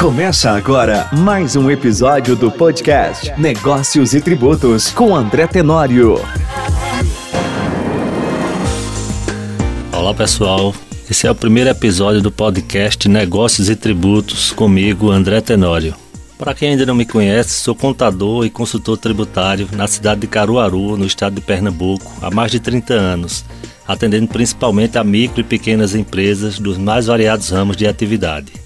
Começa agora mais um episódio do podcast Negócios e Tributos com André Tenório. Olá pessoal, esse é o primeiro episódio do podcast Negócios e Tributos comigo, André Tenório. Para quem ainda não me conhece, sou contador e consultor tributário na cidade de Caruaru, no estado de Pernambuco, há mais de 30 anos, atendendo principalmente a micro e pequenas empresas dos mais variados ramos de atividade.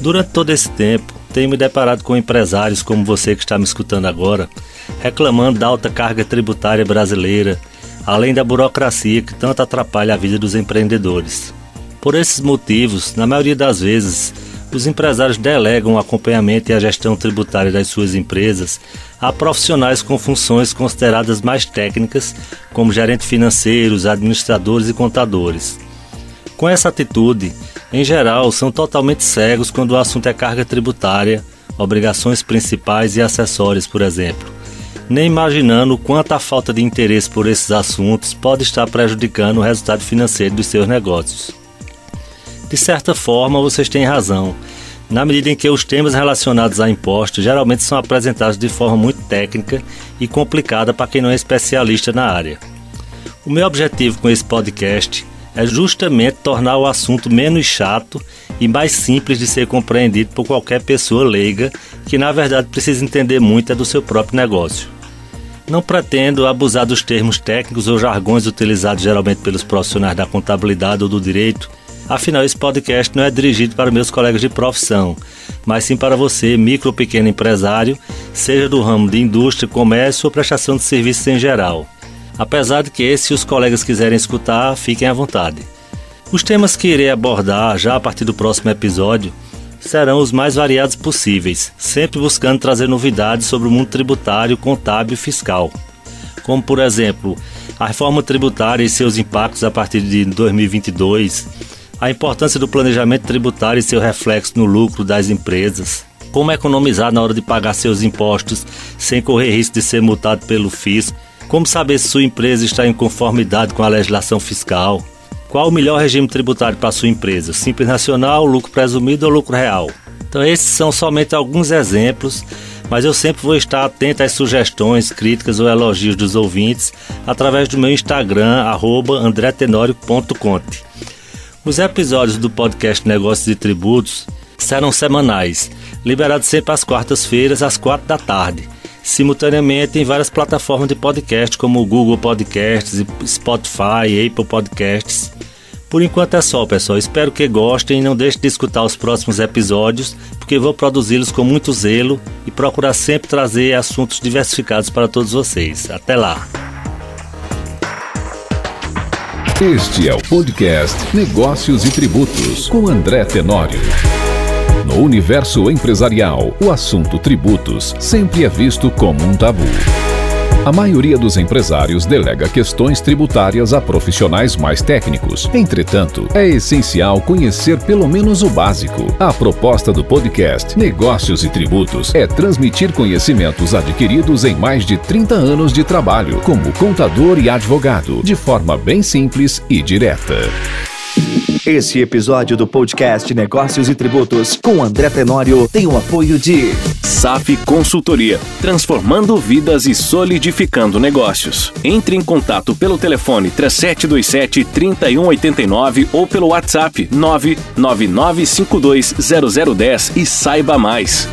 Durante todo esse tempo, tenho me deparado com empresários como você que está me escutando agora, reclamando da alta carga tributária brasileira, além da burocracia que tanto atrapalha a vida dos empreendedores. Por esses motivos, na maioria das vezes, os empresários delegam o acompanhamento e a gestão tributária das suas empresas a profissionais com funções consideradas mais técnicas, como gerentes financeiros, administradores e contadores. Com essa atitude, em geral, são totalmente cegos quando o assunto é carga tributária, obrigações principais e acessórias, por exemplo, nem imaginando o quanto a falta de interesse por esses assuntos pode estar prejudicando o resultado financeiro dos seus negócios. De certa forma, vocês têm razão, na medida em que os temas relacionados a impostos geralmente são apresentados de forma muito técnica e complicada para quem não é especialista na área. O meu objetivo com esse podcast é justamente tornar o assunto menos chato e mais simples de ser compreendido por qualquer pessoa leiga que, na verdade, precisa entender muito é do seu próprio negócio. Não pretendo abusar dos termos técnicos ou jargões utilizados geralmente pelos profissionais da contabilidade ou do direito Afinal, esse podcast não é dirigido para meus colegas de profissão, mas sim para você, micro ou pequeno empresário, seja do ramo de indústria, comércio ou prestação de serviços em geral. Apesar de que, se os colegas quiserem escutar, fiquem à vontade. Os temas que irei abordar já a partir do próximo episódio serão os mais variados possíveis, sempre buscando trazer novidades sobre o mundo tributário, contábil e fiscal. Como, por exemplo, a reforma tributária e seus impactos a partir de 2022 a importância do planejamento tributário e seu reflexo no lucro das empresas, como economizar na hora de pagar seus impostos sem correr risco de ser multado pelo fisco, como saber se sua empresa está em conformidade com a legislação fiscal, qual o melhor regime tributário para sua empresa, simples nacional, lucro presumido ou lucro real. Então esses são somente alguns exemplos, mas eu sempre vou estar atento às sugestões, críticas ou elogios dos ouvintes através do meu Instagram, andretenorio.conte. Os episódios do podcast Negócios e Tributos serão semanais, liberados sempre às quartas-feiras, às quatro da tarde, simultaneamente em várias plataformas de podcast, como Google Podcasts, Spotify, Apple Podcasts. Por enquanto é só, pessoal. Espero que gostem e não deixem de escutar os próximos episódios, porque vou produzi-los com muito zelo e procurar sempre trazer assuntos diversificados para todos vocês. Até lá! Este é o podcast Negócios e Tributos com André Tenório. No universo empresarial, o assunto tributos sempre é visto como um tabu. A maioria dos empresários delega questões tributárias a profissionais mais técnicos. Entretanto, é essencial conhecer pelo menos o básico. A proposta do podcast Negócios e Tributos é transmitir conhecimentos adquiridos em mais de 30 anos de trabalho como contador e advogado, de forma bem simples e direta. Esse episódio do podcast Negócios e Tributos com André Tenório tem o apoio de SAF Consultoria, transformando vidas e solidificando negócios. Entre em contato pelo telefone 3727 3189 ou pelo WhatsApp 999520010 e saiba mais.